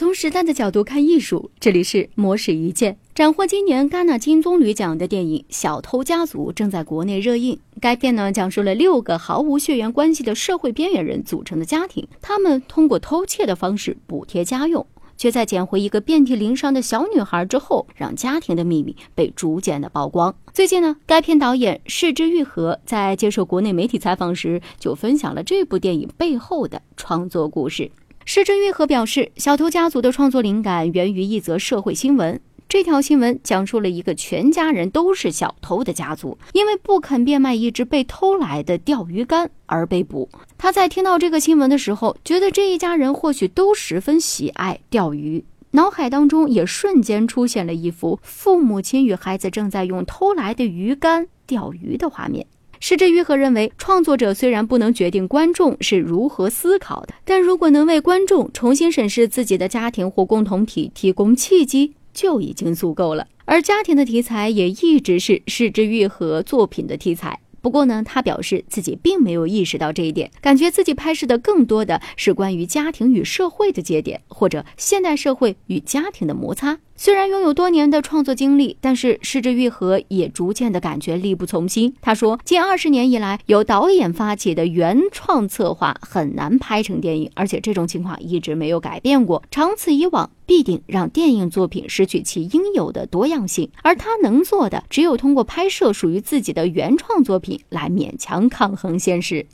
从时代的角度看艺术，这里是魔史一见。斩获今年戛纳金棕榈奖的电影《小偷家族》正在国内热映。该片呢，讲述了六个毫无血缘关系的社会边缘人组成的家庭，他们通过偷窃的方式补贴家用，却在捡回一个遍体鳞伤的小女孩之后，让家庭的秘密被逐渐的曝光。最近呢，该片导演市之愈合在接受国内媒体采访时，就分享了这部电影背后的创作故事。失之愈合表示，《小偷家族》的创作灵感源于一则社会新闻。这条新闻讲述了一个全家人都是小偷的家族，因为不肯变卖一只被偷来的钓鱼竿而被捕。他在听到这个新闻的时候，觉得这一家人或许都十分喜爱钓鱼，脑海当中也瞬间出现了一幅父母亲与孩子正在用偷来的鱼竿钓鱼的画面。石之愈合认为，创作者虽然不能决定观众是如何思考的，但如果能为观众重新审视自己的家庭或共同体提供契机，就已经足够了。而家庭的题材也一直是石之愈合作品的题材。不过呢，他表示自己并没有意识到这一点，感觉自己拍摄的更多的是关于家庭与社会的节点，或者现代社会与家庭的摩擦。虽然拥有多年的创作经历，但是失之愈合也逐渐的感觉力不从心。他说，近二十年以来，由导演发起的原创策划很难拍成电影，而且这种情况一直没有改变过。长此以往，必定让电影作品失去其应有的多样性。而他能做的，只有通过拍摄属于自己的原创作品来勉强抗衡现实。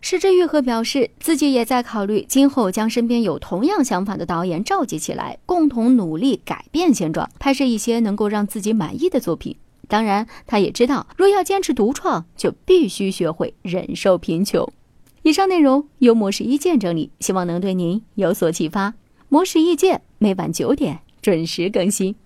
石之愈合表示，自己也在考虑今后将身边有同样想法的导演召集起来，共同努力改变现状，拍摄一些能够让自己满意的作品。当然，他也知道，若要坚持独创，就必须学会忍受贫穷。以上内容由模式意见整理，希望能对您有所启发。模式意见每晚九点准时更新。